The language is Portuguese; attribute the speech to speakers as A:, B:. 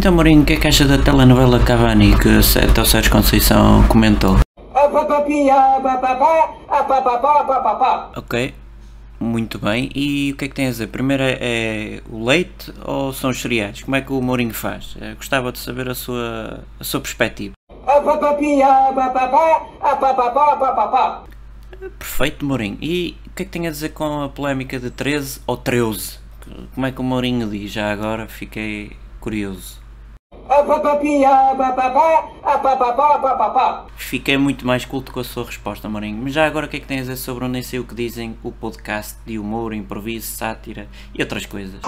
A: Então, Mourinho, o que é que acha da telenovela Cavani que o Sérgio Conceição comentou? Ok, muito bem. E o que é que tem a dizer? Primeiro é, é o leite ou são os cereais? Como é que o Mourinho faz? Eh, Gostava de saber a sua, a sua perspectiva. Perfeito, Mourinho. E o que é que tem a dizer com a polémica de 13 ou 13? Como é que o Mourinho diz? Já agora fiquei curioso. Fiquei muito mais culto com a sua resposta, Mourinho. Mas já agora o que é que tem a dizer sobre o Nem Sei O Que Dizem, o podcast de humor, improviso, sátira e outras coisas?